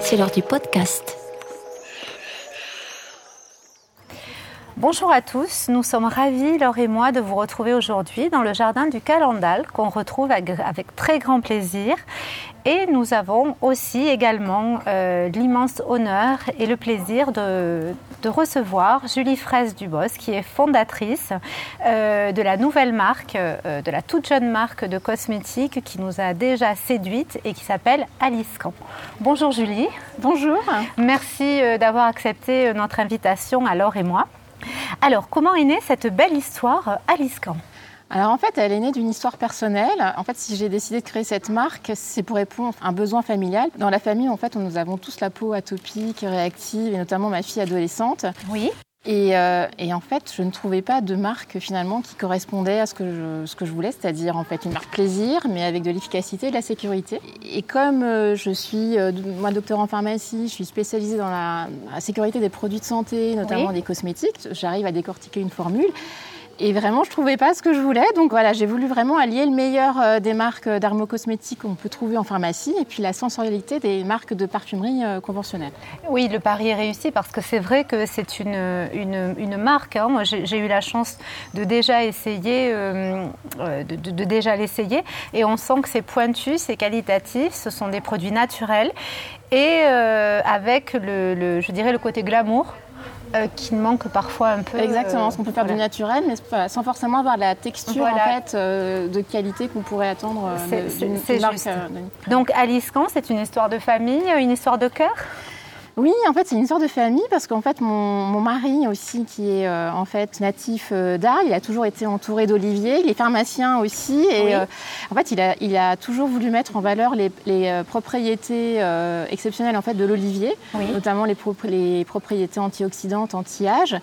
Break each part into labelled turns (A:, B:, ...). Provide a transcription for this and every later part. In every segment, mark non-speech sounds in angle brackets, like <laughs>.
A: c'est l'heure du podcast.
B: Bonjour à tous, nous sommes ravis, Laure et moi, de vous retrouver aujourd'hui dans le jardin du Calendal qu'on retrouve avec très grand plaisir. Et nous avons aussi également euh, l'immense honneur et le plaisir de, recevoir Julie Fraisse Dubos, qui est fondatrice euh, de la nouvelle marque, euh, de la toute jeune marque de cosmétiques qui nous a déjà séduite et qui s'appelle Alice Camp. Bonjour Julie.
C: Bonjour.
B: Merci d'avoir accepté notre invitation à Laure et moi. Alors, comment est née cette belle histoire Alice Camp
C: alors en fait, elle est née d'une histoire personnelle. En fait, si j'ai décidé de créer cette marque, c'est pour répondre à un besoin familial. Dans la famille, en fait, nous avons tous la peau atopique, réactive, et notamment ma fille adolescente.
B: Oui.
C: Euh, et, en fait, je ne trouvais pas de marque finalement qui correspondait à ce que je, ce que je voulais, c'est-à-dire en fait une marque plaisir, mais avec de l'efficacité et de la sécurité. Et comme euh, je suis, euh, moi, docteur en pharmacie, je suis spécialisée dans la, sécurité des produits de santé, notamment des cosmétiques, j'arrive à décortiquer une formule. Et vraiment, je trouvais pas ce que je voulais. Donc voilà, j'ai voulu vraiment allier le meilleur euh, des marques d'armocosmétiques qu'on peut trouver en pharmacie et puis la sensorialité des marques de parfumerie euh, conventionnelles.
B: Oui, le pari est réussi parce que c'est vrai que c'est une, une, marque. Hein. Moi, j'ai eu la chance de déjà essayer, euh, de, déjà l'essayer. Et on sent que c'est pointu, c'est qualitatif, ce sont des produits naturels et avec le, je dirais, le côté glamour euh, qui manque parfois un peu.
C: Exactement, parce qu'on peut faire du naturel, mais sans forcément avoir la texture en fait, euh, de qualité qu'on pourrait attendre euh, d'une marque.
B: Donc Alice Camp, c'est une histoire de famille, une histoire de cœur?
C: Oui, en fait, c'est une histoire de famille parce qu'en fait, mon, mari aussi, qui est euh, en fait natif euh, d'Arles, il a toujours été entouré d'oliviers. Il est pharmacien aussi, et euh, en fait, il a, il a, toujours voulu mettre en valeur les, propriétés exceptionnelles en fait de l'olivier, notamment les, les, propriétés antioxydantes, anti-âge.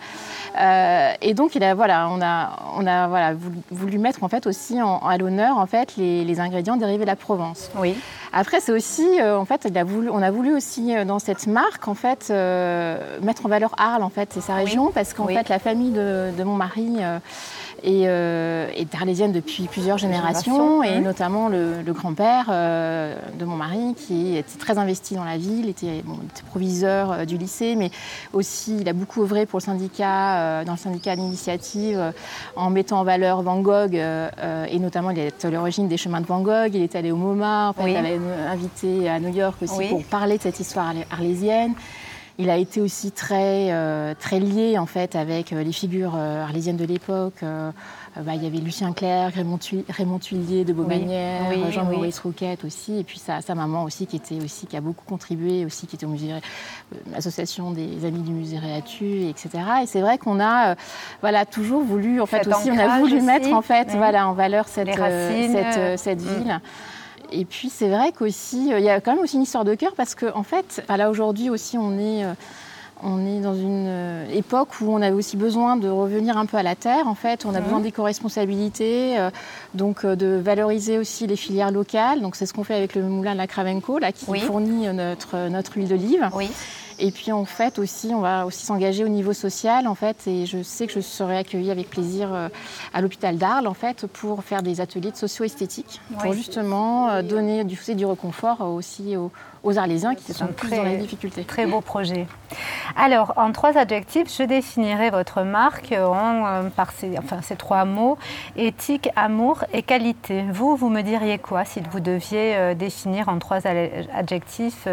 C: et donc, il a voilà, on a, on a voilà voulu, mettre en fait aussi à l'honneur en fait les, les, ingrédients dérivés de la Provence.
B: Oui.
C: Après, c'est aussi, en fait, il a voulu, on a voulu aussi dans cette marque en fait, euh, mettre en valeur Arles, en fait, et sa région, parce qu'en fait, la famille de, mon mari euh, euh, est, arlésienne depuis plusieurs générations, et notamment le, grand-père de mon mari, qui était très investi dans la ville, était, proviseur du lycée, mais aussi, il a beaucoup œuvré pour le syndicat, dans le syndicat d'initiative, en mettant en valeur Van Gogh, et notamment, il est à l'origine des chemins de Van Gogh, il est allé au MoMA, en fait, il avait invité à New York aussi pour parler de cette histoire arlésienne. Il a été aussi très, euh, très lié en fait avec euh, les figures euh, arlésiennes de l'époque. Bah, il y avait Lucien Clerc, Raymond, Tuillier de Beaumanière, Jean-Maurice Rouquette aussi, et puis sa, sa, maman aussi qui était aussi qui a beaucoup contribué aussi, qui était au musée, l'association des amis du musée Réatu, etc. Et c'est vrai qu'on a, voilà, toujours voulu, en fait aussi, on a voulu mettre en fait, voilà, en valeur cette, cette, cette mmh. ville. Et puis c'est vrai qu'aussi, euh, il y a quand même aussi une histoire de cœur parce qu'en en fait, là aujourd'hui aussi, on est, euh, on est dans une euh, époque où on a aussi besoin de revenir un peu à la terre. En fait, on a besoin d'éco-responsabilité, donc de valoriser aussi les filières locales. Donc c'est ce qu'on fait avec le moulin de la Cravenco, là, qui fournit notre, notre huile d'olive.
B: Oui.
C: Et puis en fait aussi, on va aussi s'engager au niveau social en fait. Et je sais que je serai accueillie avec plaisir euh, à l'hôpital d'Arles en fait pour faire des ateliers de socio-esthétique pour justement euh, donner du, du réconfort aussi aux, aux Arlésiens qui sont plus dans la difficulté.
B: Très beau projet. Alors, en trois adjectifs, je définirai votre marque en, euh, par ces, enfin, ces trois mots éthique, amour et qualité. Vous, vous me diriez quoi si vous deviez définir en trois adjectifs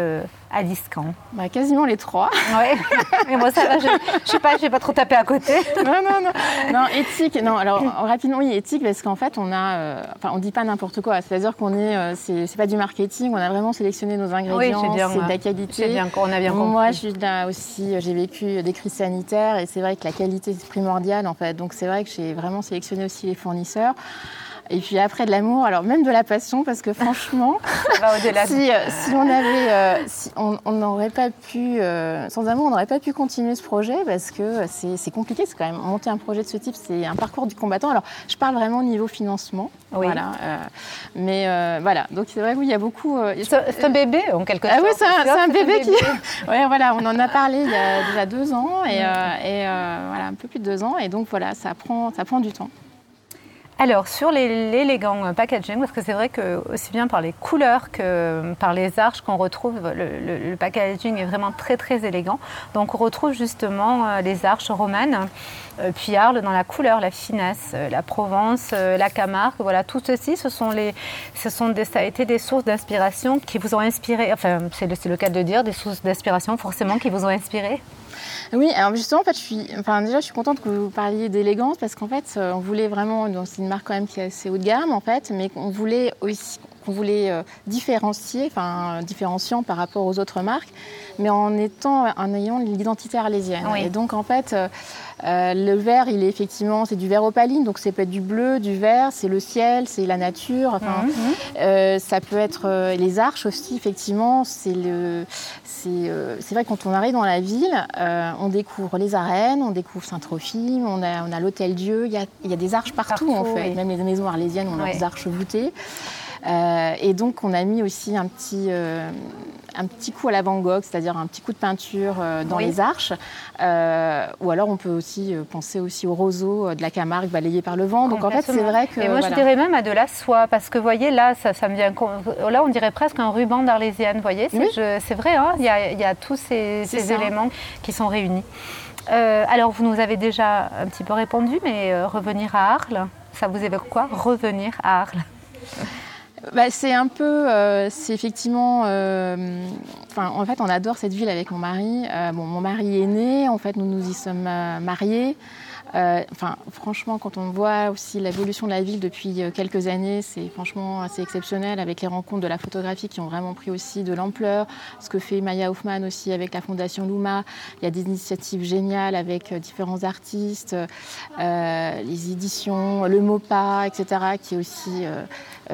B: à Discan
C: bah, Quasiment les trois. <laughs>
B: Oui, mais moi ça va, je ne sais pas, je vais pas trop taper à côté.
C: non, non, non. Non, éthique, non, alors rapidement, oui, éthique, parce qu'en fait, on a, enfin, on dit pas n'importe quoi. C'est-à-dire qu'on est, c'est pas du marketing, on a vraiment sélectionné nos ingrédients c'est de la qualité.
B: Bien, on a bien
C: Moi, je suis là aussi, j'ai vécu des crises sanitaires et c'est vrai que la qualité c'est primordial en fait. Donc c'est vrai que j'ai vraiment sélectionné aussi les fournisseurs. Et puis après de l'amour, alors même de la passion, parce que franchement, <laughs> si, euh, si, on avait, euh, si on n'aurait pas pu, euh, sans amour, on n'aurait pas pu continuer ce projet parce que c'est compliqué. C'est quand même monter un projet de ce type, c'est un parcours du combattant. Alors je parle vraiment au niveau financement, voilà. mais voilà, donc c'est vrai qu'il y a beaucoup.
B: c'est un bébé en quelque sorte.
C: Ah oui, c'est un, bébé, qui. <laughs> ouais, voilà, on en a parlé il y a déjà deux ans et, et voilà un peu plus de deux ans et donc voilà, ça prend, ça prend du temps.
B: Alors, sur l'élégant packaging, parce que c'est vrai que aussi bien par les couleurs que par les arches qu'on retrouve, le, packaging est vraiment très très élégant. Donc, on retrouve justement euh, les arches romanes, euh, puis Arles dans la couleur, la finesse, euh, la Provence, la Camargue. Voilà, tout ceci, ce sont les, ce sont des, ça a été des sources d'inspiration qui vous ont inspiré. Enfin, c'est le, le cas de dire, des sources d'inspiration forcément qui vous ont inspiré.
C: Oui, alors justement, en fait, je suis, enfin, déjà, je suis contente que vous parliez d'élégance parce qu'en fait, euh, on voulait vraiment, c'est une marque quand même qui est assez haut de gamme en fait, mais on voulait aussi, qu'on voulait euh, différencier, enfin, différenciant par rapport aux autres marques, mais en étant, en ayant l'identité arlésienne. Et donc, en fait, euh, euh, le vert, il est effectivement, c'est du vert opaline, donc ça peut être du bleu, du vert, c'est le ciel, c'est la nature. Enfin, mhm. euh, ça peut être euh, les arches aussi, effectivement. C'est le, c'est vrai quand on arrive dans la ville, on découvre les arènes, on découvre Saint-Trophime, on a, on a l'Hôtel Dieu. Il y a, il y a des arches partout, en fait. Même les maisons arlésiennes, on a des arches voûtées. Euh, et donc, on a mis aussi un petit, euh, un petit coup à la Van Gogh, c'est-à-dire un petit coup de peinture euh, dans les arches. ou alors, on peut aussi penser aussi au roseau de la Camargue balayé par le vent. Donc, en fait, c'est vrai que.
B: Et moi, je dirais même à de la soie, parce que, vous voyez, là, ça, ça me vient. Là, on dirait presque un ruban d'arlésienne, voyez. C'est vrai, hein, il, y a, il, y a, tous ces, ces éléments qui sont réunis. alors, vous nous avez déjà un petit peu répondu, mais revenir à Arles, ça vous évoque quoi? Revenir à Arles
C: bah, c'est un peu, euh, c'est effectivement, euh, en fait, on adore cette ville avec mon mari. Euh, bon, mon mari est né, en fait, nous nous y sommes mariés. Euh, enfin, franchement, quand on voit aussi l'évolution de la ville depuis euh, quelques années, c'est franchement assez exceptionnel avec les rencontres de la photographie qui ont vraiment pris aussi de l'ampleur. Ce que fait Maya Hoffman aussi avec la Fondation Luma. Il y a des initiatives géniales avec euh, différents artistes, les éditions, le MOPA, etc., qui est aussi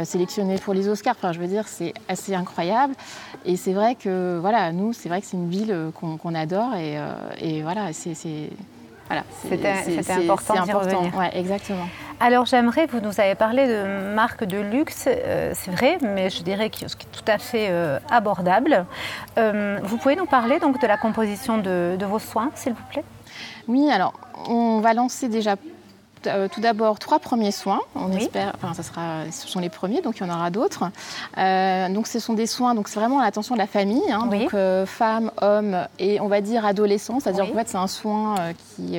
C: sélectionné pour les Oscars. Enfin, je veux dire, c'est assez incroyable. Et c'est vrai que, voilà, nous, c'est vrai que c'est une ville qu'on adore et, et voilà, c'est
B: voilà, c'était important d'y revenir.
C: Ouais, exactement.
B: Alors j'aimerais, vous nous avez parlé de marques de luxe, euh, c'est vrai, mais je dirais qui est tout à fait euh, abordable. Euh, vous pouvez nous parler donc de la composition de, de vos soins, s'il vous plaît?
C: Oui, alors on va lancer déjà tout d'abord trois premiers soins. On espère, enfin, ça sera, ce sont les premiers, donc il y en aura d'autres. Euh, donc ce sont des soins, donc c'est vraiment l'attention de la famille, hein, donc euh, femmes, hommes et on va dire adolescents. C'est-à-dire qu'en fait c'est un soin qui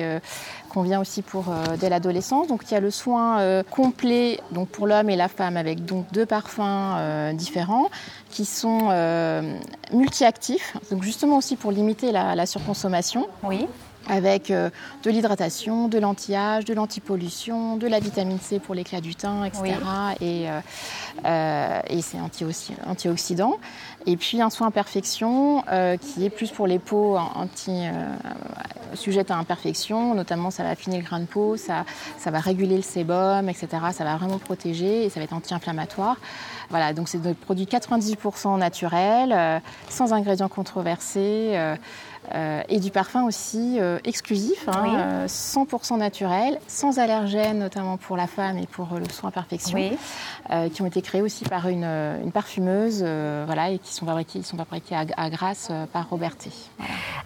C: convient aussi pour dès l'adolescence. Donc il y a le soin complet, donc pour l'homme et la femme, avec donc deux parfums différents qui sont multi-actifs, donc justement aussi pour limiter la, la surconsommation.
B: Oui
C: avec euh, de l'hydratation, de l'anti-âge, de l'antipollution, de la vitamine C pour l'éclat du teint, etc. Et, euh, euh, et c'est antioxydant. Et puis un soin imperfection qui est plus pour les peaux anti, sujettes à imperfection, notamment ça va affiner le grain de peau, ça, ça va réguler le sébum, etc. Ça va vraiment protéger et ça va être anti-inflammatoire. Voilà, donc c'est des produits 98% naturels, sans ingrédients controversés. Euh, et du parfum aussi euh, exclusif, 100% hein, euh, naturel, sans allergènes, notamment pour la femme et pour le soin perfection, qui ont été créés aussi par une, parfumeuse voilà, et qui sont fabriqués, sont fabriqués à, Grasse par Roberté.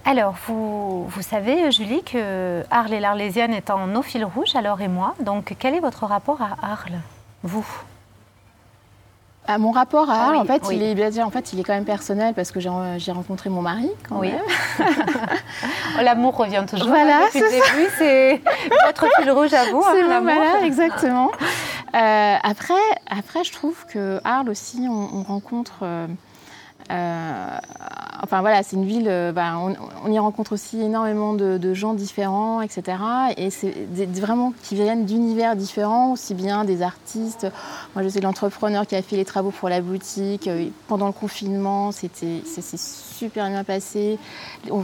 B: Alors, vous, vous, savez, Julie, que Arles et l'Arlésienne est en nos fil rouge, alors et moi. Donc, quel est votre rapport à Arles, vous?
C: Ah, mon rapport à Arles, en, fait, il est, en fait, il est quand même personnel parce que j'ai rencontré mon mari. Quand oui. <laughs>
B: L'amour revient toujours. Voilà, depuis le début, c'est votre fil rouge à vous.
C: C'est hein, voilà, exactement. Euh, après, après, je trouve que Arles aussi, on, rencontre. Euh, euh, enfin voilà, c'est une ville, euh, bah, on, y rencontre aussi énormément de, gens différents, etc. Et c'est vraiment qui viennent d'univers différents, aussi bien des artistes. Moi, je sais l'entrepreneur qui a fait les travaux pour la boutique euh, pendant le confinement, c'était super bien passé. On,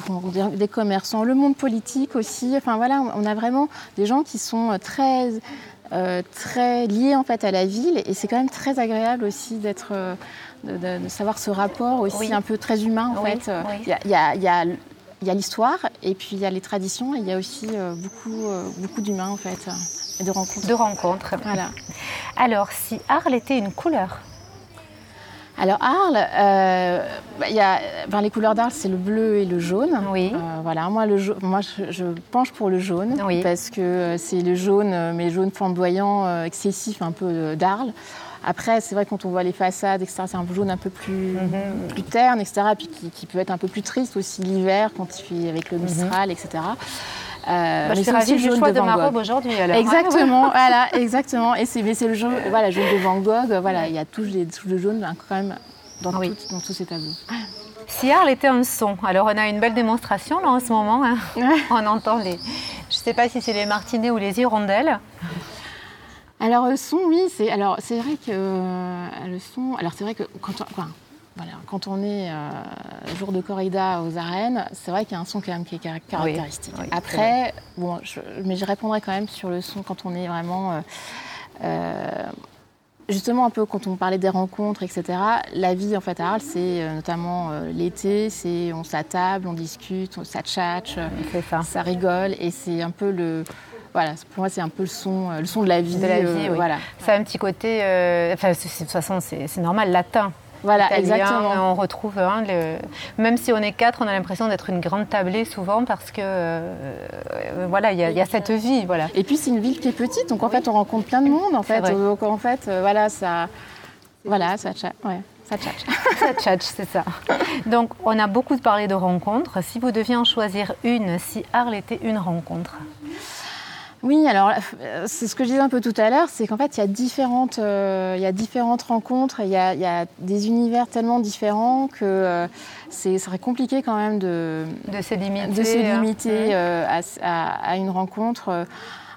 C: des commerçants, le monde politique aussi. Enfin voilà, on a vraiment des gens qui sont très très liés en fait à la ville et c'est quand même très agréable aussi d'être de, savoir ce rapport aussi un peu très humain en fait. Il y a, l'histoire et puis il y a les traditions et il y a aussi euh, beaucoup, euh, beaucoup d'humains en fait et de rencontres.
B: De rencontres.
C: Voilà.
B: Alors si Arles était une couleur?
C: Alors Arles, euh, bah, il y a, enfin, les couleurs d'Arles, c'est le bleu et le jaune.
B: Oui.
C: Euh, voilà, moi, le moi je, je penche pour le jaune
B: Oui.
C: parce que euh, c'est le jaune, euh, mais jaune flamboyant, euh, excessif un peu euh, d'Arles. Après, c'est vrai quand on voit les façades, etc., c'est un jaune un peu plus,
B: Mhm.
C: plus terne, etc., puis qui, qui peut être un peu plus triste aussi l'hiver quand il fait avec le Mistral, etc. Euh,
B: Bah, je suis ravie
C: le
B: du choix
C: de
B: de, ma robe aujourd'hui.
C: Exactement, <laughs> voilà, exactement. Et c'est, mais c'est le jaune, voilà, jaune de Van Gogh. Voilà, il y a touches les touches de jaune hein, quand même dans,
B: Oui.
C: tout- dans tous ces tableaux.
B: Si Arles était un son, alors on a une belle démonstration là en ce moment. hein.
C: Ouais.
B: On entend les. Je ne sais pas si c'est les martinets ou les hirondelles.
C: Alors le son, oui, c'est alors c'est vrai que euh, le son. Alors c'est vrai que quand on, voilà, quand on est euh, jour de corrida aux arènes, c'est vrai qu'il y a un son quand même qui est car- caractéristique.
B: oui,
C: Après, bon, je- mais je répondrai quand même sur le son quand on est vraiment. euh, Justement, un peu quand on parlait des rencontres, etc., la vie en fait à Arles, c'est notamment euh, l'été, c'est on s'attable, on discute, on s'atchatche,
B: C'est ça.
C: ça rigole, et c'est un peu le. Voilà, pour moi, c'est un peu le son, euh, le son de la vie.
B: De la vie,
C: euh,
B: oui.
C: Voilà.
B: Ça a un petit côté. euh, Enfin, de toute façon, c'est normal, latin.
C: Voilà,
B: italien,
C: exactement.
B: On retrouve, hein, le- même si on est quatre, on a l'impression d'être une grande tablée souvent parce que euh, voilà, il y, a- il y a cette vie, voilà.
C: Et puis c'est une ville qui est petite, donc en fait on rencontre plein de monde. En fait, donc en fait, euh, voilà, ça, voilà, ça ouais, ça tchatche. <laughs>
B: Ça c'est ça. Donc, on a beaucoup parlé de rencontres. Si vous deviez en choisir une, si Arles était une rencontre,
C: Oui, alors euh, c'est ce que je disais un peu tout à l'heure, c'est qu'en fait il y a différentes, euh, il y a différentes rencontres, il y a, il y a des univers tellement différents que euh, c'est, ça serait compliqué quand même de,
B: de se limiter,
C: de se limiter euh, à, à- à une rencontre.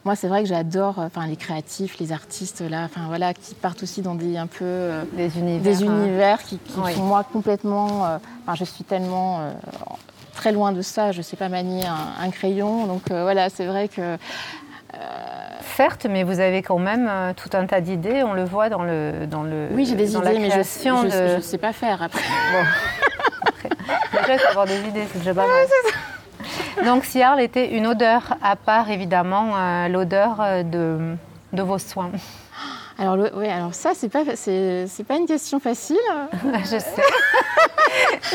C: Moi, c'est vrai que j'adore, enfin, les créatifs, les artistes là, enfin voilà, qui partent aussi dans des un peu euh,
B: des univers.
C: des
B: hein.
C: qui, qui
B: Oui.
C: sont moi complètement. euh, enfin, je suis tellement euh, très loin de ça. Je ne sais pas manier un, un crayon, donc voilà, c'est vrai que
B: Certes, mais vous avez quand même euh, tout un tas d'idées. On le voit dans le dans le
C: oui, j'ai des idées, mais je ne
B: de...
C: sais pas faire <laughs> après.
B: Il faut avoir des idées, c'est déjà pas mal. Donc, si Arles était une odeur, à part évidemment euh, l'odeur euh, de, de vos soins.
C: Alors, le- alors ça, c'est pas, c'est, c'est pas une question facile. <laughs>
B: Je sais.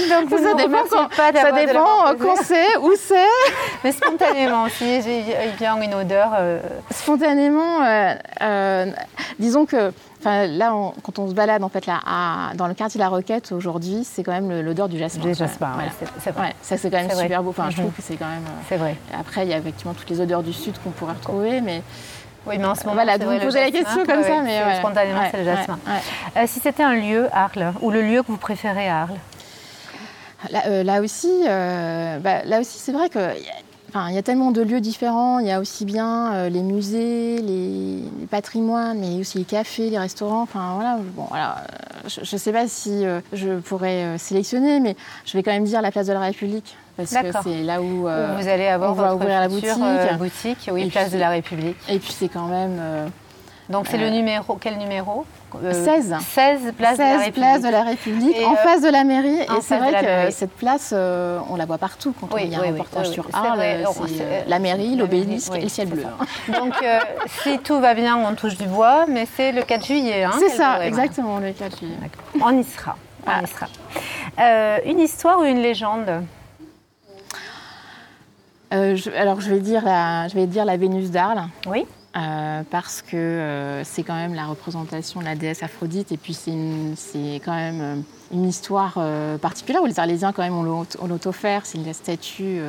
B: <laughs> Donc, vous
C: ça dépend, quand,
B: pas
C: ça dépend euh, quand c'est, où c'est. <laughs>
B: Mais spontanément, si j'ai- vient une odeur. euh,
C: Spontanément, euh, euh, disons que. Enfin, là, on- quand on se balade en fait là, à- dans le quartier de la Roquette aujourd'hui, c'est quand même l'odeur du jasmin.
B: Du jasmin,
C: Voilà.
B: c'est- c'est vrai.
C: Ouais, ça c'est quand même
B: C'est vrai.
C: super beau. Enfin, je
B: Mhm.
C: trouve que c'est quand même.
B: c'est vrai.
C: Après, il y a effectivement toutes les odeurs du sud qu'on pourrait retrouver, mais
B: Oui, mais en ce moment,
C: voilà, vous
B: le
C: poser la question comme
B: ouais,
C: ça, mais
B: spontanément,
C: Ouais,
B: c'est le jasmin.
C: ouais.
B: Euh, si c'était un lieu, Arles, ou le lieu que vous préférez à Arles
C: Là, euh, là aussi, euh, bah, là aussi, c'est vrai que. y a- Enfin, il y a tellement de lieux différents. Il y a aussi bien euh, les musées, les, les patrimoines, mais aussi les cafés, les restaurants. Enfin, voilà. Bon, alors, je ne sais pas si euh, je pourrais euh, sélectionner, mais je vais quand même dire la place de la République parce que c'est là où, euh,
B: Où vous allez avoir
C: on va
B: votre
C: ouvrir la boutique.
B: euh, boutique, oui,
C: Et
B: place
C: puis-
B: de la République.
C: Et puis c'est quand même euh,
B: Donc c'est le numéro, quel numéro? Euh,
C: 16.
B: 16 place de la
C: 16
B: République.
C: places de la République,
B: Et,
C: en
B: euh,
C: face de la mairie. Et c'est vrai que cette place, euh, on la voit partout quand
B: Oui,
C: il y a
B: oui,
C: un reportage
B: oui,
C: sur Arles.
B: on-
C: c'est la mairie, l'obélisque et le ciel bleu.
B: Donc euh, <laughs> si tout va bien, on touche du bois, mais c'est le 4 juillet. hein,
C: C'est ça, exactement, le 4 juillet.
B: On y sera. On
C: Ah.
B: y sera. Une histoire ou une légende?
C: Je- alors je vais dire la Vénus d'Arles.
B: Oui.
C: Euh, parce que euh, c'est quand même la représentation de la déesse Aphrodite et puis c'est une- quand même euh, une histoire euh, particulière où les Arlésiens quand même on l'ont on l'ont offert. C'est la statue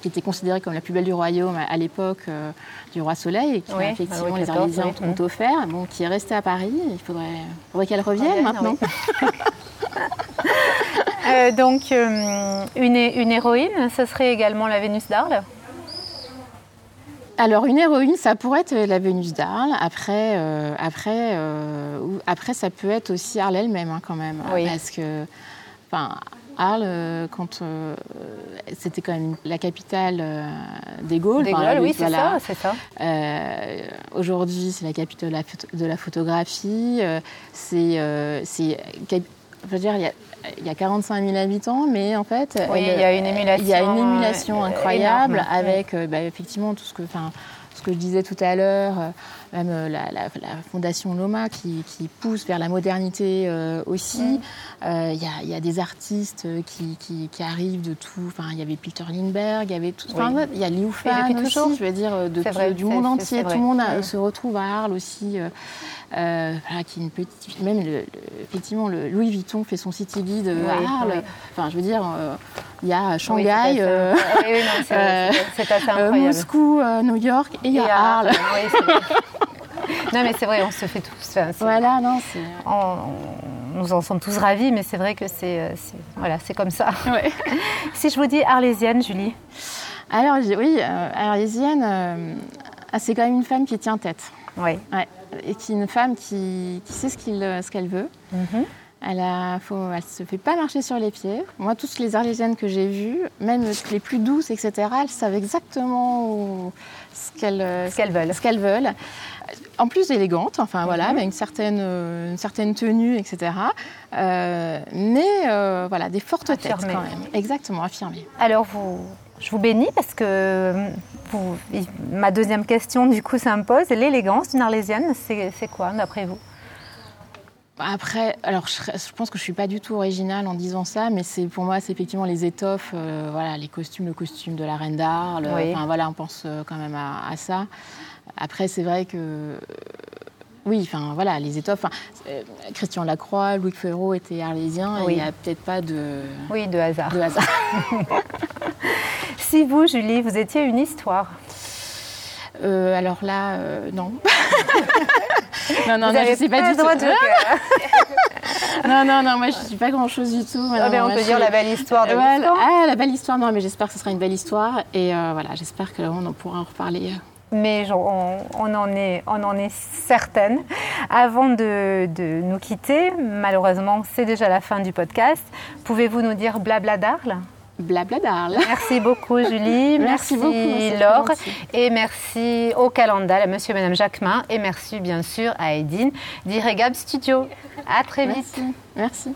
C: qui était considérée comme la plus belle du royaume à, à l'époque du roi Soleil et qui
B: Oui,
C: effectivement
B: Louis
C: les Arlésiens
B: oui.
C: ont offert, bon, qui est restée à Paris. Il faudrait, faudrait qu'elle revienne maintenant. <laughs>
B: Donc une, une héroïne, ce serait également la Vénus d'Arles
C: Alors, une héroïne, ça pourrait être la Vénus d'Arles. Après, euh, après, euh, après, ça peut être aussi Arles elle-même, hein, quand même.
B: Oui.
C: Parce que, enfin, Arles, euh, quand euh, c'était quand même la capitale euh, des Gaules.
B: Des
C: enfin,
B: Gaules, oui, c'est
C: voilà.
B: ça, c'est ça.
C: Euh, Aujourd'hui, c'est la capitale de la, photographie. euh, c'est, euh, c'est, je veux dire, il y a, il y a 45 000 habitants, mais en fait,
B: Oui,
C: elle-
B: il y a une
C: Il y a une
B: émulation,
C: émulation
B: euh,
C: incroyable
B: énorme,
C: avec, euh, bah, effectivement, tout ce que, enfin, ce que je disais tout à l'heure. Euh, même la, fondation Loma qui, pousse vers la modernité aussi. Il y, a des artistes qui, qui, arrivent de tout. Enfin, il y avait Peter Lindbergh, il y avait tout. il y a Liu Fan aussi, je veux dire, de, du monde entier. Tout le monde se retrouve à Arles aussi. Euh, qui est une petite, même effectivement le Louis Vuitton fait son city guide euh, à Arles. Enfin, je veux dire, euh, il y a Shanghai, Moscou, New York et il y a Arles. <laughs>
B: non, mais c'est vrai, on se fait tous.
C: voilà, non,
B: nous en sommes tous ravis, mais c'est vrai que c'est voilà, c'est comme ça. <laughs> si je vous dis arlésienne, Julie.
C: Alors oui, arlésienne, ah, c'est quand même une femme qui tient tête.
B: Oui.
C: Ouais et qui est une femme qui, sait ce qu'elle veut. Mhm. Elle ne se fait pas marcher sur les pieds. Moi, toutes les Arlésiennes que j'ai vues, même les plus douces, etc., elles savent exactement ce qu'elles
B: veulent.
C: Ce veulent. En plus élégante, enfin voilà, mhm. avec une certaine, une certaine tenue, etc. Euh, mais euh, voilà, des fortes têtes quand même. Exactement, affirmées.
B: Alors vous, je vous bénis parce que ma deuxième question du coup s'impose. L'élégance d'une Arlésienne, c'est quoi d'après vous?
C: Après, alors je, pense que je suis pas du tout originale en disant ça, mais c'est pour moi c'est effectivement les étoffes, euh, voilà, les costumes, le costume de la reine d'Arles. Enfin voilà, on pense euh, quand même à, ça. Après, c'est vrai que oui, enfin voilà, les étoffes. Euh, Christian Lacroix, Louis Ferraud étaient arlésiens. Il n'y a peut-être pas de
B: oui de hasard.
C: De hasard. <laughs>
B: si vous, Julie, vous étiez une histoire
C: euh, alors là, euh, non. <laughs> non, non, non, je ne sais pas du tout. <laughs> non, non, non, moi je ne suis pas grand-chose du tout.
B: Ah ben, on peut dire la belle histoire de l'histoire.
C: Ah, la belle histoire, non, mais j'espère que ce sera une belle histoire. Et euh, voilà, j'espère qu'on en pourra en reparler.
B: Mais on, en est, on en est certaine. Avant de, de nous quitter, malheureusement, c'est déjà la fin du podcast. Pouvez-vous nous dire blabla d'Arles?
C: Blabla d'Arles.
B: Merci beaucoup Julie, merci, beaucoup, Laure et merci au Calendal, à monsieur et madame Jacquemin et merci bien sûr à Edine d'Iregab Studio. À très vite.
C: merci.